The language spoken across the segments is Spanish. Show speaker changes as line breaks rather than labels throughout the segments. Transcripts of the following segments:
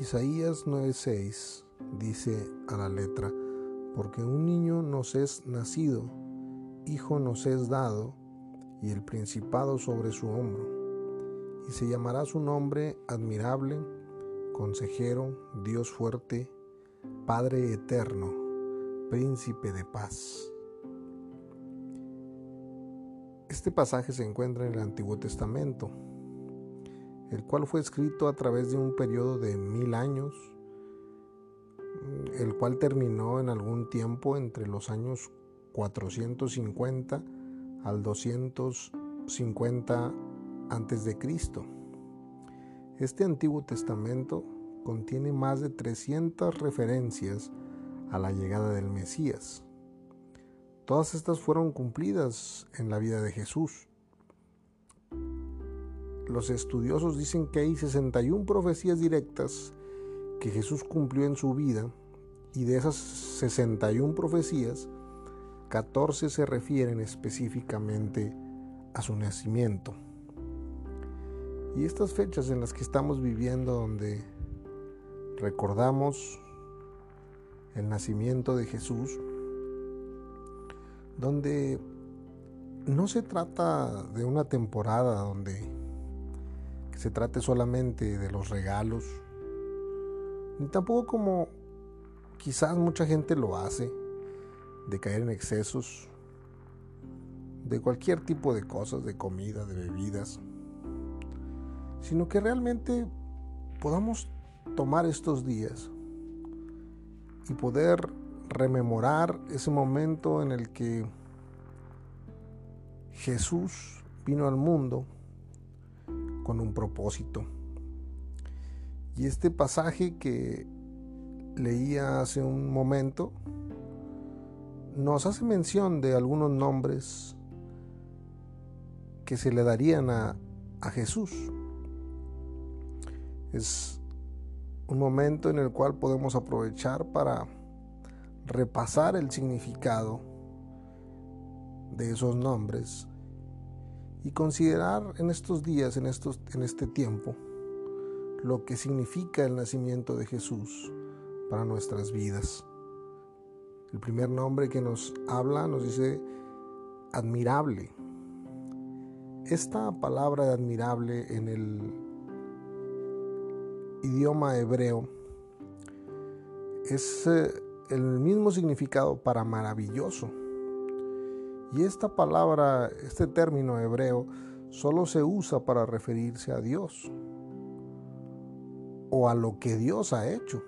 Isaías 9:6 dice a la letra, porque un niño nos es nacido, hijo nos es dado, y el principado sobre su hombro, y se llamará su nombre admirable, consejero, Dios fuerte, Padre eterno, príncipe de paz. Este pasaje se encuentra en el Antiguo Testamento, el cual fue escrito a través de un periodo de mil años, el cual terminó en algún tiempo entre los años 450 al 250 antes de Cristo. Este Antiguo Testamento contiene más de 300 referencias a la llegada del Mesías. Todas estas fueron cumplidas en la vida de Jesús. Los estudiosos dicen que hay 61 profecías directas que Jesús cumplió en su vida y de esas 61 profecías, 14 se refieren específicamente a su nacimiento. Y estas fechas en las que estamos viviendo donde recordamos el nacimiento de Jesús, donde no se trata de una temporada donde se trate solamente de los regalos, ni tampoco como quizás mucha gente lo hace, de caer en excesos, de cualquier tipo de cosas, de comida, de bebidas, sino que realmente podamos tomar estos días y poder rememorar ese momento en el que Jesús vino al mundo con un propósito. Y este pasaje que leía hace un momento nos hace mención de algunos nombres que se le darían a, a Jesús. Es un momento en el cual podemos aprovechar para repasar el significado de esos nombres y considerar en estos días, en, estos, en este tiempo, lo que significa el nacimiento de Jesús para nuestras vidas. El primer nombre que nos habla nos dice admirable. Esta palabra de admirable en el idioma hebreo es eh, el mismo significado para maravilloso. Y esta palabra, este término hebreo, solo se usa para referirse a Dios o a lo que Dios ha hecho.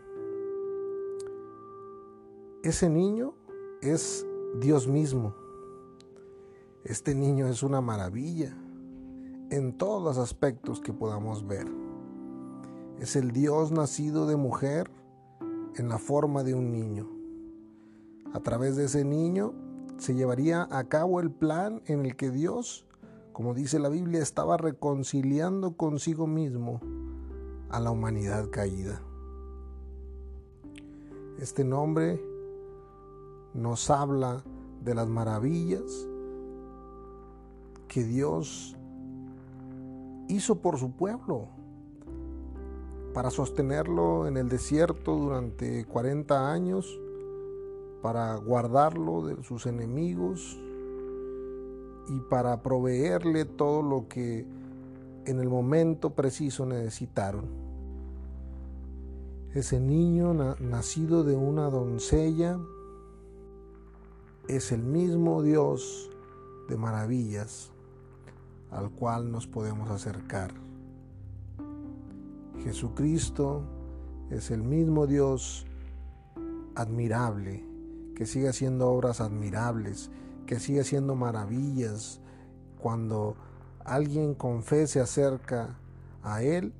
Ese niño es Dios mismo. Este niño es una maravilla en todos los aspectos que podamos ver. Es el Dios nacido de mujer en la forma de un niño. A través de ese niño se llevaría a cabo el plan en el que Dios, como dice la Biblia, estaba reconciliando consigo mismo a la humanidad caída. Este nombre nos habla de las maravillas que Dios hizo por su pueblo para sostenerlo en el desierto durante 40 años para guardarlo de sus enemigos y para proveerle todo lo que en el momento preciso necesitaron. Ese niño nacido de una doncella es el mismo Dios de maravillas al cual nos podemos acercar. Jesucristo es el mismo Dios admirable que sigue haciendo obras admirables, que sigue haciendo maravillas. Cuando alguien confese acerca a Él,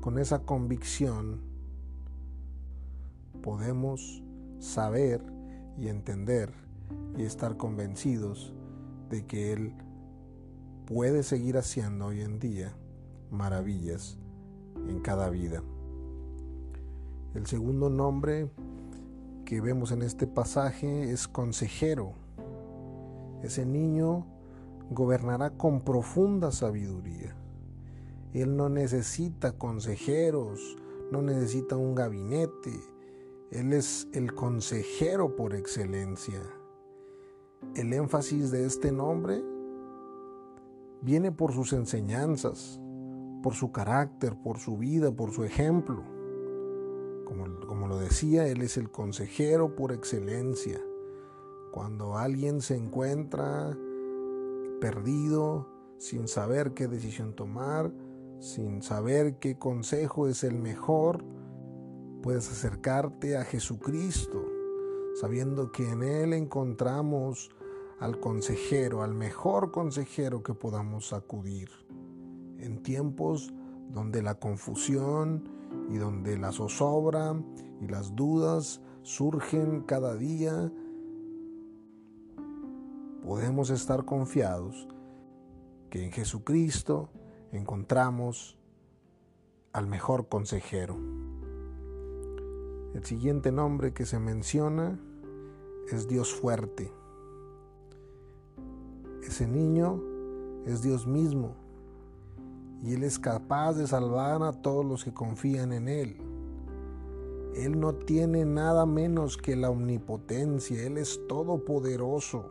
con esa convicción podemos saber y entender y estar convencidos de que Él puede seguir haciendo hoy en día maravillas en cada vida. El segundo nombre que vemos en este pasaje es consejero. Ese niño gobernará con profunda sabiduría. Él no necesita consejeros, no necesita un gabinete, Él es el consejero por excelencia. El énfasis de este nombre viene por sus enseñanzas, por su carácter, por su vida, por su ejemplo. Como, como, lo decía, Él es el consejero por excelencia. Cuando alguien se encuentra perdido, sin saber qué decisión tomar, sin saber qué consejo es el mejor, puedes acercarte a Jesucristo, sabiendo que en Él encontramos al consejero, al mejor consejero que podamos acudir. En tiempos donde la confusión y donde la zozobra y las dudas surgen cada día, podemos estar confiados que en Jesucristo encontramos al mejor consejero. El siguiente nombre que se menciona es Dios fuerte. Ese niño es Dios mismo y Él es capaz de salvar a todos los que confían en Él. Él no tiene nada menos que la omnipotencia, Él es todopoderoso.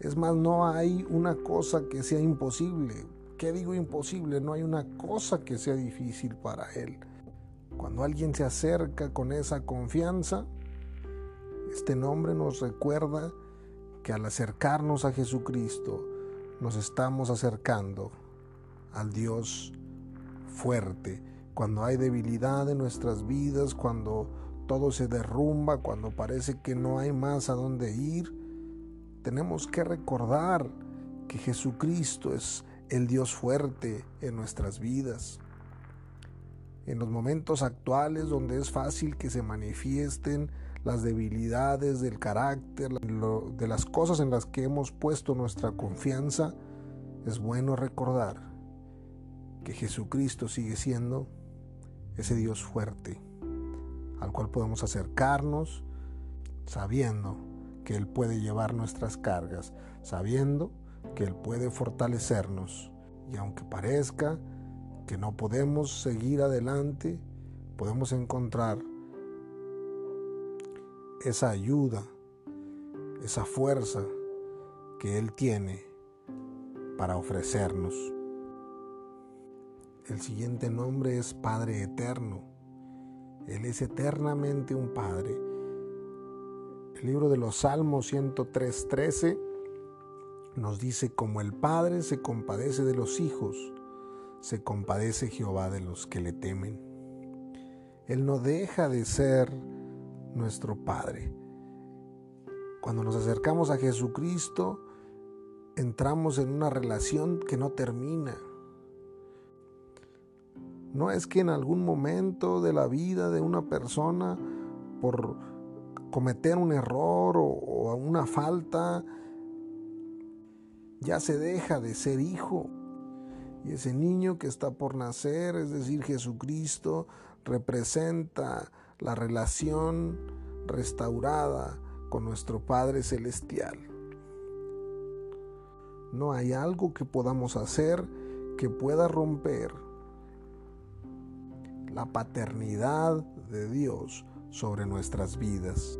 Es más, no hay una cosa que sea imposible. ¿Qué digo imposible? No hay una cosa que sea difícil para Él. Cuando alguien se acerca con esa confianza, este nombre nos recuerda que al acercarnos a Jesucristo nos estamos acercando al Dios fuerte. Cuando hay debilidad en nuestras vidas, cuando todo se derrumba, cuando parece que no hay más a dónde ir, tenemos que recordar que Jesucristo es el Dios fuerte en nuestras vidas. En los momentos actuales donde es fácil que se manifiesten las debilidades del carácter, de las cosas en las que hemos puesto nuestra confianza, es bueno recordar que Jesucristo sigue siendo ese Dios fuerte al cual podemos acercarnos sabiendo que Él puede llevar nuestras cargas, sabiendo que Él puede fortalecernos. Y aunque parezca que no podemos seguir adelante, podemos encontrar esa ayuda, esa fuerza que Él tiene para ofrecernos. El siguiente nombre es Padre Eterno. Él es eternamente un Padre el libro de los Salmos 103.13 nos dice, como el Padre se compadece de los hijos, se compadece Jehová de los que le temen. Él no deja de ser nuestro Padre. Cuando nos acercamos a Jesucristo, entramos en una relación que no termina. No es que en algún momento de la vida de una persona, por cometer un error o, una falta, ya se deja de ser hijo. Y ese niño que está por nacer, es decir, Jesucristo, representa la relación restaurada con nuestro Padre Celestial. No hay algo que podamos hacer que pueda romper la paternidad de Dios sobre nuestras vidas.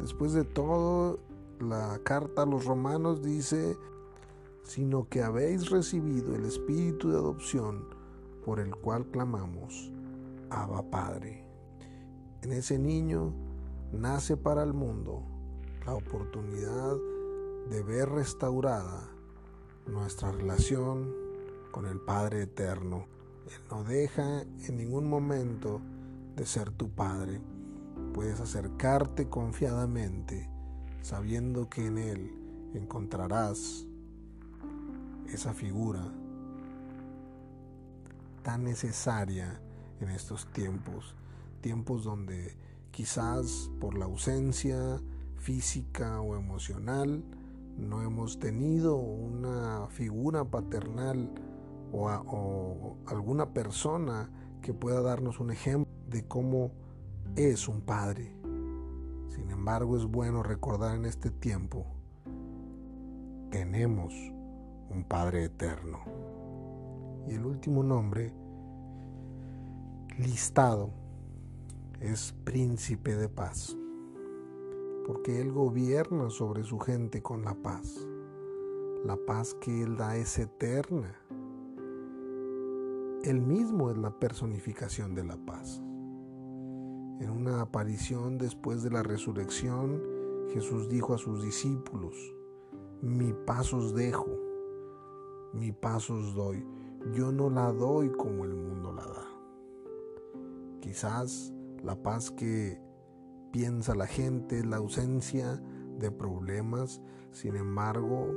Después de todo, la carta a los romanos dice, sino que habéis recibido el espíritu de adopción por el cual clamamos, Abba Padre. En ese niño nace para el mundo la oportunidad de ver restaurada nuestra relación con el Padre Eterno. Él no deja en ningún momento de ser tu Padre. Puedes acercarte confiadamente, sabiendo que en Él encontrarás esa figura tan necesaria en estos tiempos, tiempos donde quizás por la ausencia física o emocional no hemos tenido una figura paternal o, o alguna persona que pueda darnos un ejemplo de cómo es un padre. Sin embargo, es bueno recordar en este tiempo, tenemos un Padre eterno. Y el último nombre listado es príncipe de paz, porque Él gobierna sobre su gente con la paz. La paz que Él da es eterna. Él mismo es la personificación de la paz. En una aparición después de la resurrección, Jesús dijo a sus discípulos, mi paz os dejo, mi paz os doy, yo no la doy como el mundo la da. Quizás la paz que piensa la gente es la ausencia de problemas, sin embargo,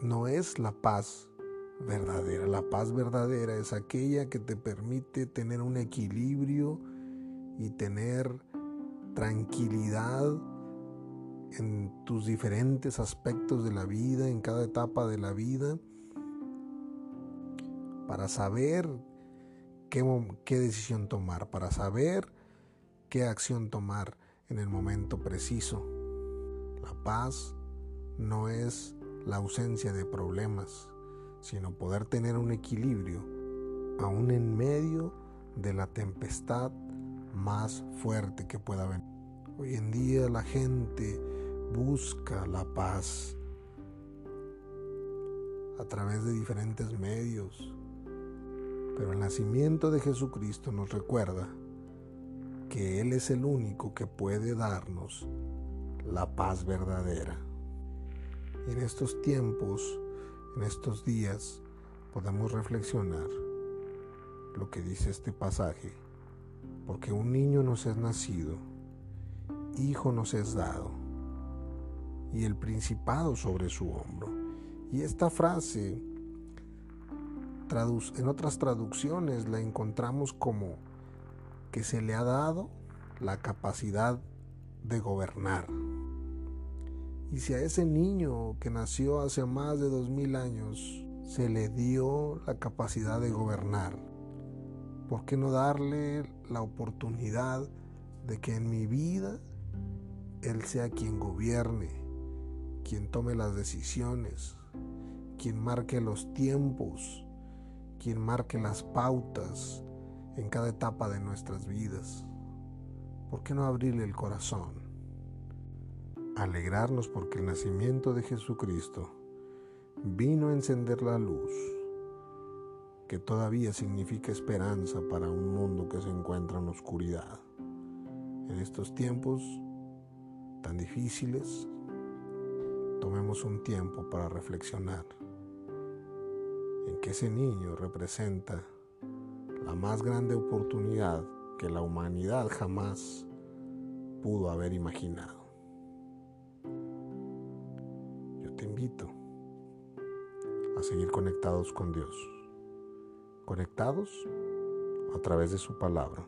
no es la paz verdadera. La paz verdadera es aquella que te permite tener un equilibrio y tener tranquilidad en tus diferentes aspectos de la vida, en cada etapa de la vida, para saber qué, qué decisión tomar, para saber qué acción tomar en el momento preciso. La paz no es la ausencia de problemas, sino poder tener un equilibrio aún en medio de la tempestad más fuerte que pueda venir. Hoy en día la gente busca la paz a través de diferentes medios, pero el nacimiento de Jesucristo nos recuerda que Él es el único que puede darnos la paz verdadera. Y en estos tiempos, en estos días, podemos reflexionar lo que dice este pasaje, porque un niño nos es nacido, hijo nos es dado, y el principado sobre su hombro. Y esta frase en otras traducciones la encontramos como que se le ha dado la capacidad de gobernar. Y si a ese niño que nació hace más de dos mil años se le dio la capacidad de gobernar, ¿por qué no darle la oportunidad de que en mi vida Él sea quien gobierne, quien tome las decisiones, quien marque los tiempos, quien marque las pautas en cada etapa de nuestras vidas. ¿Por qué no abrirle el corazón? Alegrarnos porque el nacimiento de Jesucristo vino a encender la luz, que todavía significa esperanza para un mundo que se encuentra en oscuridad. En estos tiempos tan difíciles, tomemos un tiempo para reflexionar en que ese niño representa la más grande oportunidad que la humanidad jamás pudo haber imaginado. Te invito a seguir conectados con Dios, conectados a través de su palabra.